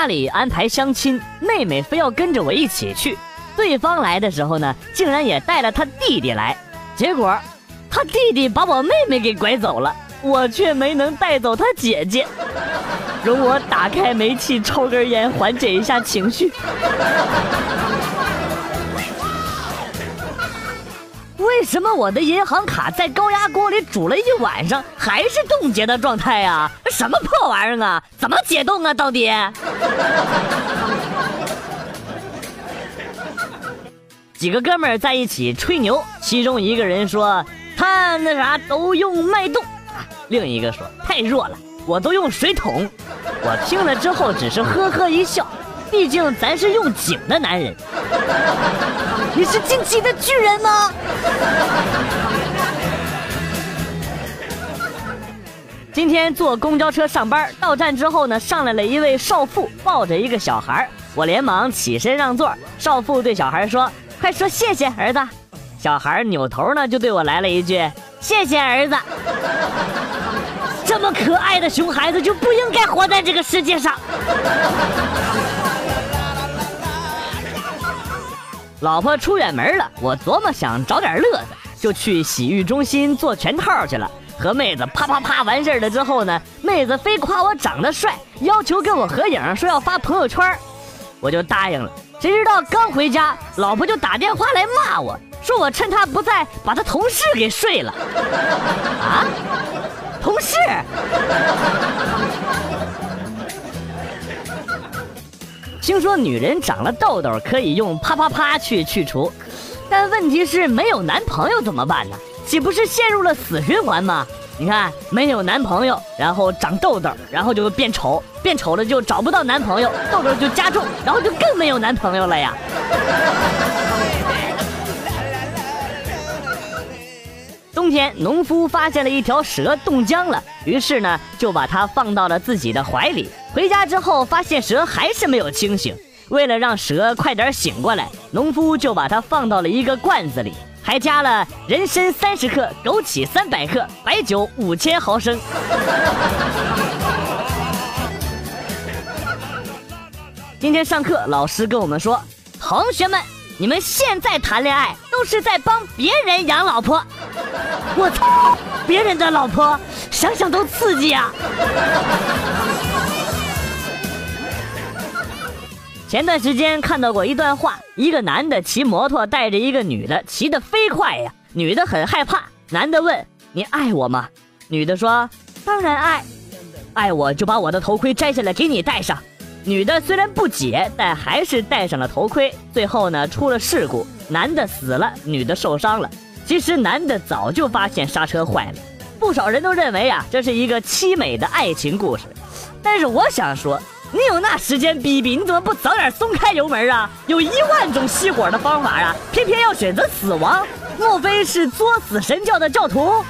家里安排相亲，妹妹非要跟着我一起去。对方来的时候呢，竟然也带了他弟弟来。结果，他弟弟把我妹妹给拐走了，我却没能带走他姐姐。容我打开煤气抽根烟，缓解一下情绪。为什么我的银行卡在高压锅里煮了一晚上还是冻结的状态呀？什么破玩意儿啊？怎么解冻啊？到底？几个哥们儿在一起吹牛，其中一个人说他那啥都用脉动，另一个说太弱了，我都用水桶。我听了之后只是呵呵一笑，毕竟咱是用井的男人。你是进击的巨人吗？今天坐公交车上班，到站之后呢，上来了一位少妇，抱着一个小孩我连忙起身让座。少妇对小孩说：“快说谢谢，儿子。”小孩扭头呢，就对我来了一句：“谢谢儿子。” 这么可爱的熊孩子就不应该活在这个世界上。老婆出远门了，我琢磨想找点乐子，就去洗浴中心做全套去了。和妹子啪啪啪完事儿了之后呢，妹子非夸我长得帅，要求跟我合影，说要发朋友圈，我就答应了。谁知道刚回家，老婆就打电话来骂我，说我趁她不在把她同事给睡了。啊，同事。听说女人长了痘痘可以用啪啪啪去去除，但问题是没有男朋友怎么办呢？岂不是陷入了死循环吗？你看，没有男朋友，然后长痘痘，然后就变丑，变丑了就找不到男朋友，痘痘就加重，然后就更没有男朋友了呀。冬天，农夫发现了一条蛇冻僵了，于是呢，就把它放到了自己的怀里。回家之后，发现蛇还是没有清醒。为了让蛇快点醒过来，农夫就把它放到了一个罐子里，还加了人参三十克、枸杞三百克、白酒五千毫升。今天上课，老师跟我们说：“同学们。”你们现在谈恋爱都是在帮别人养老婆，我操，别人的老婆，想想都刺激啊！前段时间看到过一段话，一个男的骑摩托带着一个女的，骑得飞快呀，女的很害怕，男的问：“你爱我吗？”女的说：“当然爱，爱我就把我的头盔摘下来给你戴上。”女的虽然不解，但还是戴上了头盔。最后呢，出了事故，男的死了，女的受伤了。其实男的早就发现刹车坏了，不少人都认为啊，这是一个凄美的爱情故事。但是我想说，你有那时间逼逼，你怎么不早点松开油门啊？有一万种熄火的方法啊，偏偏要选择死亡？莫非是作死神教的教徒？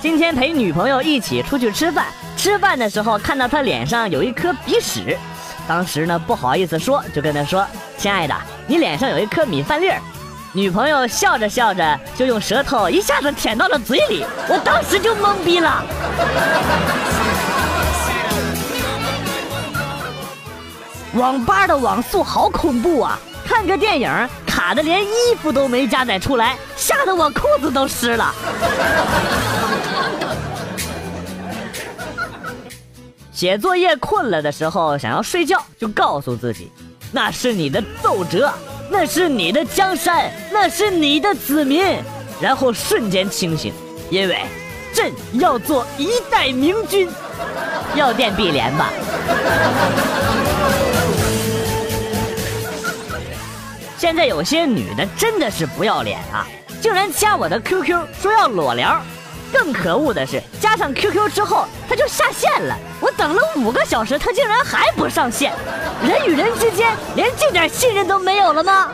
今天陪女朋友一起出去吃饭，吃饭的时候看到她脸上有一颗鼻屎，当时呢不好意思说，就跟她说：“亲爱的，你脸上有一颗米饭粒儿。”女朋友笑着笑着就用舌头一下子舔到了嘴里，我当时就懵逼了。网吧的网速好恐怖啊！看个电影卡的连衣服都没加载出来，吓得我裤子都湿了。写作业困了的时候，想要睡觉，就告诉自己，那是你的奏折，那是你的江山，那是你的子民，然后瞬间清醒，因为朕要做一代明君。要电碧莲吧。现在有些女的真的是不要脸啊，竟然加我的 QQ 说要裸聊。更可恶的是，加上 QQ 之后，他就下线了。我等了五个小时，他竟然还不上线。人与人之间连这点信任都没有了吗？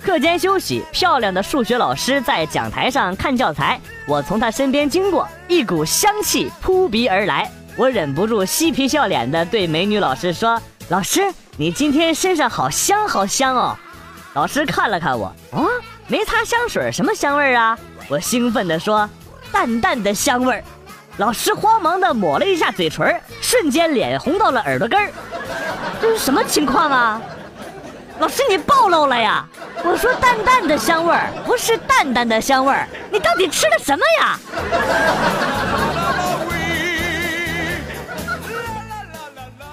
课间休息，漂亮的数学老师在讲台上看教材，我从他身边经过，一股香气扑鼻而来，我忍不住嬉皮笑脸的对美女老师说：“老师，你今天身上好香好香哦。”老师看了看我，啊，没擦香水，什么香味儿啊？我兴奋地说：“淡淡的香味儿。”老师慌忙地抹了一下嘴唇，瞬间脸红到了耳朵根儿。这是什么情况啊？老师，你暴露了呀！我说淡淡的香味儿，不是淡淡的香味儿。你到底吃了什么呀？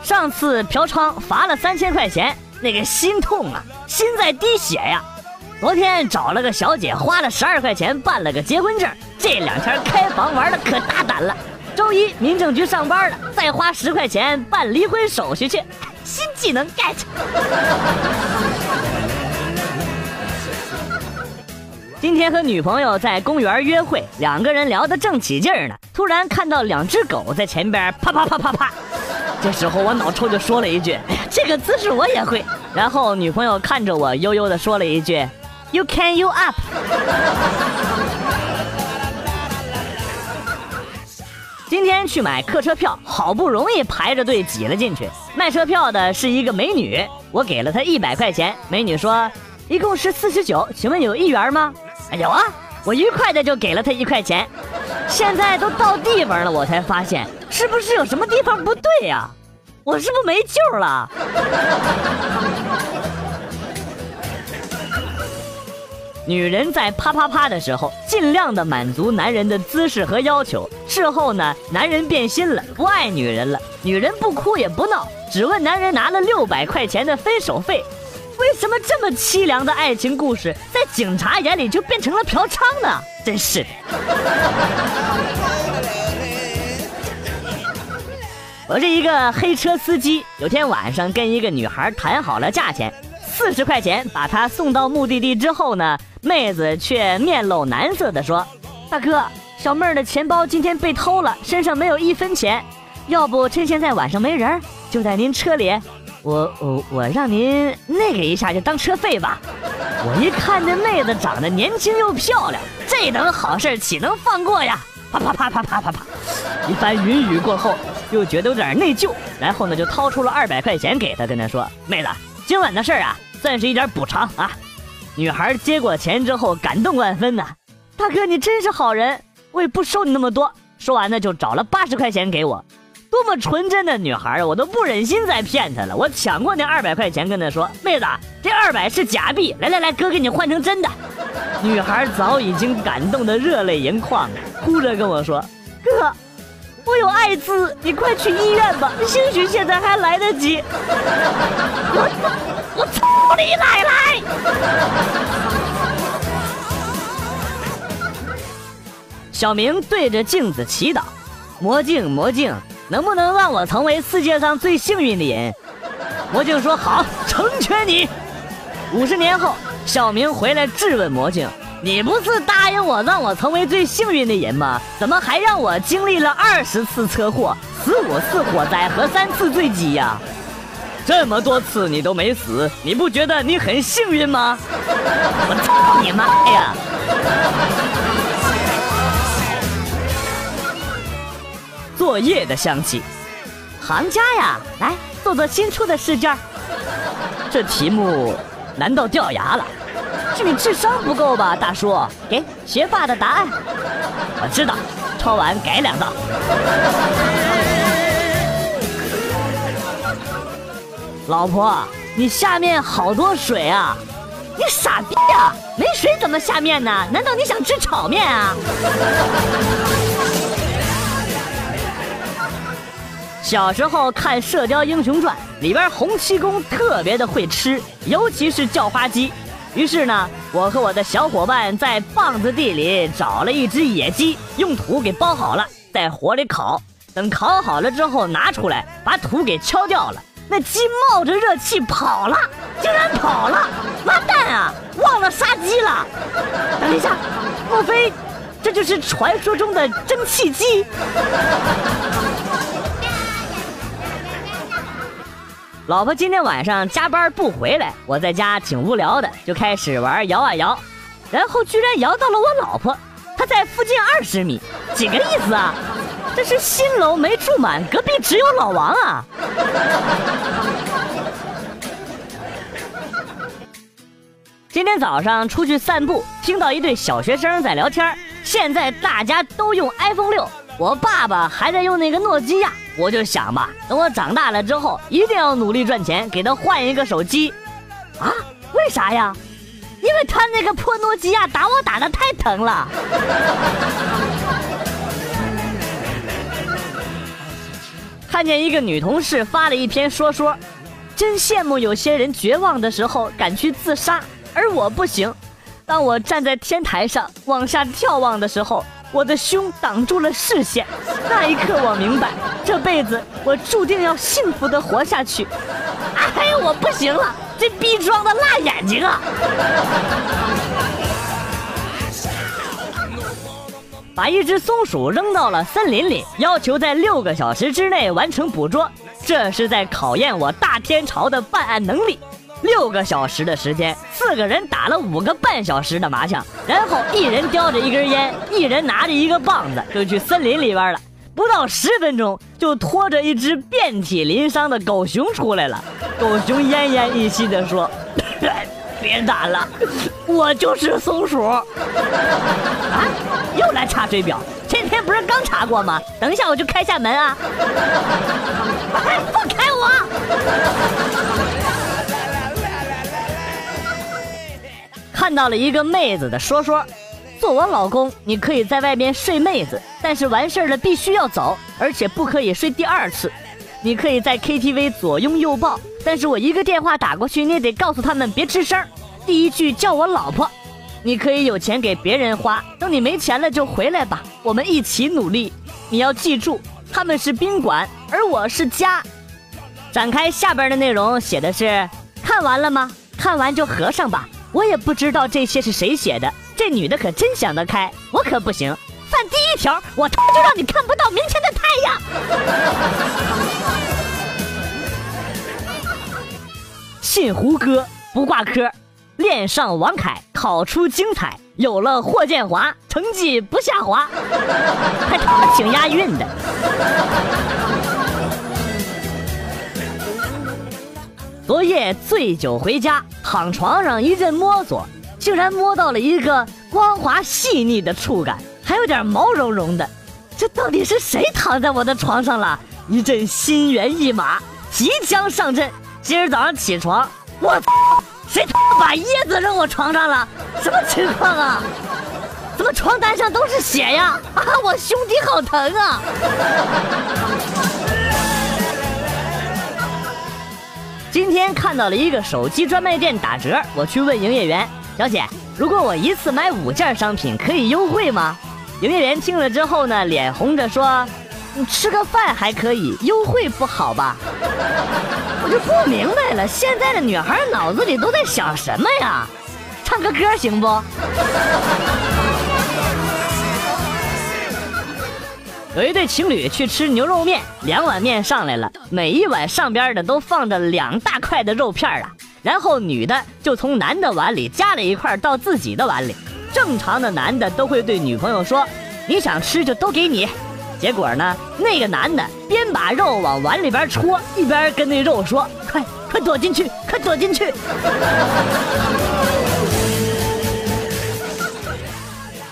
上次嫖娼罚了三千块钱，那个心痛啊，心在滴血呀。昨天找了个小姐，花了十二块钱办了个结婚证。这两天开房玩的可大胆了。周一民政局上班了，再花十块钱办离婚手续去。新技能 get。今天和女朋友在公园约会，两个人聊得正起劲儿呢，突然看到两只狗在前边啪啪啪啪啪。这时候我脑抽就说了一句：“哎呀，这个姿势我也会。”然后女朋友看着我悠悠的说了一句：“You can you up。”今天去买客车票，好不容易排着队挤了进去。卖车票的是一个美女，我给了她一百块钱。美女说：“一共是四十九，请问有一元吗？”有啊，我愉快的就给了她一块钱。现在都到地方了，我才发现是不是有什么地方不对呀？我是不是没救了？女人在啪啪啪的时候，尽量的满足男人的姿势和要求。事后呢，男人变心了，不爱女人了。女人不哭也不闹，只问男人拿了六百块钱的分手费。为什么这么凄凉的爱情故事，在警察眼里就变成了嫖娼呢？真是的。我是一个黑车司机，有天晚上跟一个女孩谈好了价钱，四十块钱把她送到目的地之后呢。妹子却面露难色地说：“大哥，小妹儿的钱包今天被偷了，身上没有一分钱，要不趁现在晚上没人，就在您车里，我我我让您那个一下就当车费吧。”我一看这妹子长得年轻又漂亮，这等好事岂能放过呀？啪啪啪啪啪啪啪，一番云雨过后，又觉得有点内疚，然后呢就掏出了二百块钱给她，跟她说：“妹子，今晚的事儿啊，算是一点补偿啊。”女孩接过钱之后，感动万分呐！大哥，你真是好人，我也不收你那么多。说完呢，就找了八十块钱给我。多么纯真的女孩啊我都不忍心再骗她了。我抢过那二百块钱，跟她说：“妹子，这二百是假币，来来来，哥给你换成真的。”女孩早已经感动得热泪盈眶，哭着跟我说：“哥，我有艾滋，你快去医院吧，兴许现在还来得及。”我我操你奶奶！小明对着镜子祈祷：“魔镜魔镜，能不能让我成为世界上最幸运的人？”魔镜说：“好，成全你。”五十年后，小明回来质问魔镜：“你不是答应我让我成为最幸运的人吗？怎么还让我经历了二十次车祸、十五次火灾和三次坠机呀？”这么多次你都没死，你不觉得你很幸运吗？我操你妈呀！作业的香气，行家呀，来做做新出的试卷。这题目难道掉牙了？是你智商不够吧，大叔？给学霸的答案。我知道，抄完改两道。老婆，你下面好多水啊！你傻逼啊！没水怎么下面呢？难道你想吃炒面啊？小时候看《射雕英雄传》，里边洪七公特别的会吃，尤其是叫花鸡。于是呢，我和我的小伙伴在棒子地里找了一只野鸡，用土给包好了，在火里烤。等烤好了之后拿出来，把土给敲掉了。那鸡冒着热气跑了，竟然跑了！完蛋啊，忘了杀鸡了。等一下，莫非这就是传说中的蒸汽机？老婆今天晚上加班不回来，我在家挺无聊的，就开始玩摇啊摇，然后居然摇到了我老婆，她在附近二十米，几个意思啊？这是新楼没住满，隔壁只有老王啊！今天早上出去散步，听到一对小学生在聊天。现在大家都用 iPhone 六，我爸爸还在用那个诺基亚。我就想吧，等我长大了之后，一定要努力赚钱，给他换一个手机。啊？为啥呀？因为他那个破诺基亚打我打的太疼了。看见一个女同事发了一篇说说。真羡慕有些人绝望的时候敢去自杀，而我不行。当我站在天台上往下眺望的时候，我的胸挡住了视线。那一刻，我明白，这辈子我注定要幸福的活下去。哎呀，我不行了，这逼装的辣眼睛啊！把一只松鼠扔到了森林里，要求在六个小时之内完成捕捉。这是在考验我大天朝的办案能力。六个小时的时间，四个人打了五个半小时的麻将，然后一人叼着一根烟，一人拿着一个棒子，就去森林里边了。不到十分钟，就拖着一只遍体鳞伤的狗熊出来了。狗熊奄奄一息地说：“别打了，我就是松鼠。”啊，又来查水表。今天不是刚查过吗？等一下我就开下门啊！放开我！看到了一个妹子的说说，做我老公，你可以在外面睡妹子，但是完事儿了必须要走，而且不可以睡第二次。你可以在 KTV 左拥右抱，但是我一个电话打过去，你也得告诉他们别吱声，第一句叫我老婆。你可以有钱给别人花，等你没钱了就回来吧，我们一起努力。你要记住，他们是宾馆，而我是家。展开下边的内容，写的是：看完了吗？看完就合上吧。我也不知道这些是谁写的，这女的可真想得开，我可不行。犯第一条，我他妈就让你看不到明天的太阳。信胡歌不挂科。恋上王凯，考出精彩，有了霍建华，成绩不下滑，还他妈挺押韵的。昨夜醉酒回家，躺床上一阵摸索，竟然摸到了一个光滑细腻的触感，还有点毛茸茸的。这到底是谁躺在我的床上了？一阵心猿意马，即将上阵。今儿早上起床，我！谁他妈把椰子扔我床上了？什么情况啊？怎么床单上都是血呀？啊，我胸底好疼啊！今天看到了一个手机专卖店打折，我去问营业员小姐，如果我一次买五件商品，可以优惠吗？营业员听了之后呢，脸红着说。你吃个饭还可以，优惠不好吧？我就不明白了，现在的女孩脑子里都在想什么呀？唱个歌行不？有一对情侣去吃牛肉面，两碗面上来了，每一碗上边的都放着两大块的肉片啊。然后女的就从男的碗里夹了一块到自己的碗里。正常的男的都会对女朋友说：“你想吃就都给你。”结果呢？那个男的边把肉往碗里边戳，一边跟那肉说：“快快躲进去，快躲进去！”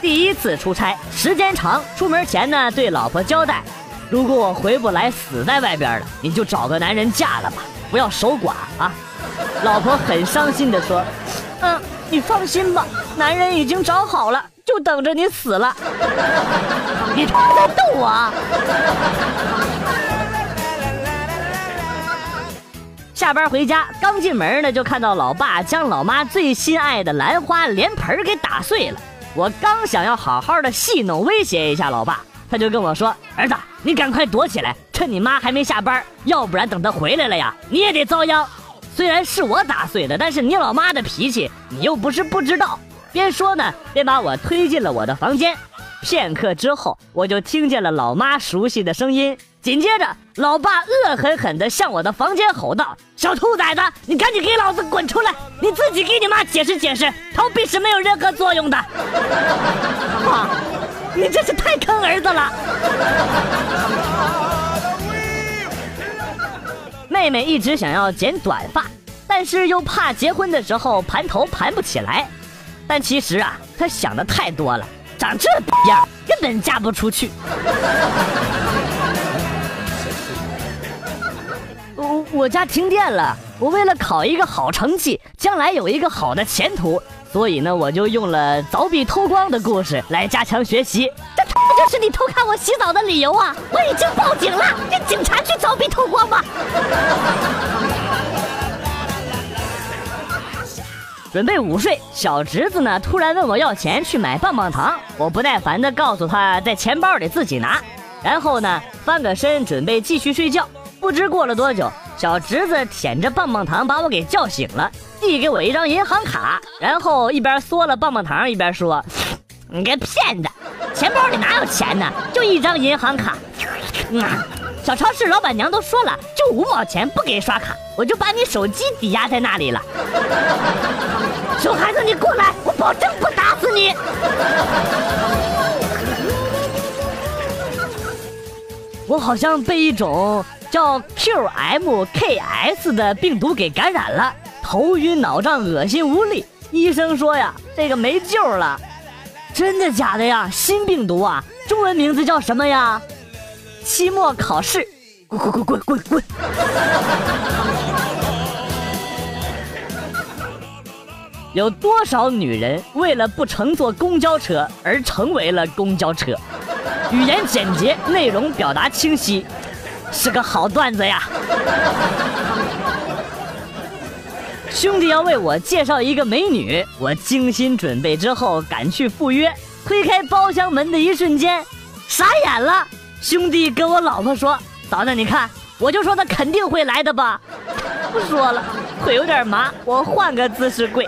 第一次出差，时间长，出门前呢，对老婆交代：“如果我回不来，死在外边了，你就找个男人嫁了吧，不要守寡啊！” 老婆很伤心的说：“嗯，你放心吧，男人已经找好了。”就等着你死了！你他妈在逗我！下班回家，刚进门呢，就看到老爸将老妈最心爱的兰花莲盆给打碎了。我刚想要好好的戏弄威胁一下老爸，他就跟我说：“儿子，你赶快躲起来，趁你妈还没下班，要不然等她回来了呀，你也得遭殃。虽然是我打碎的，但是你老妈的脾气，你又不是不知道。”边说呢，边把我推进了我的房间。片刻之后，我就听见了老妈熟悉的声音。紧接着，老爸恶狠狠地向我的房间吼道：“小兔崽子，你赶紧给老子滚出来！你自己给你妈解释解释，逃避是没有任何作用的。”爸，你真是太坑儿子了。妹妹一直想要剪短发。但是又怕结婚的时候盘头盘不起来。但其实啊，她想的太多了，长这样根本嫁不出去。我家停电了，我为了考一个好成绩，将来有一个好的前途，所以呢，我就用了凿壁偷光的故事来加强学习。这他妈就是你偷看我洗澡的理由啊！我已经报警了，让警察去凿壁偷光吧。准备午睡，小侄子呢突然问我要钱去买棒棒糖，我不耐烦的告诉他在钱包里自己拿，然后呢翻个身准备继续睡觉。不知过了多久，小侄子舔着棒棒糖把我给叫醒了，递给我一张银行卡，然后一边嗦了棒棒糖一边说：“ 你个骗子，钱包里哪有钱呢？就一张银行卡。嗯，小超市老板娘都说了，就五毛钱不给刷卡，我就把你手机抵押在那里了。熊孩子，你过来，我保证不打死你。我好像被一种叫 QMKS 的病毒给感染了，头晕脑胀、恶心无力。医生说呀，这个没救了。真的假的呀？新病毒啊？中文名字叫什么呀？期末考试，滚滚滚滚滚滚！有多少女人为了不乘坐公交车而成为了公交车？语言简洁，内容表达清晰，是个好段子呀！兄弟要为我介绍一个美女，我精心准备之后赶去赴约，推开包厢门的一瞬间，傻眼了。兄弟跟我老婆说：“嫂子，你看，我就说他肯定会来的吧。”不说了，腿有点麻，我换个姿势跪。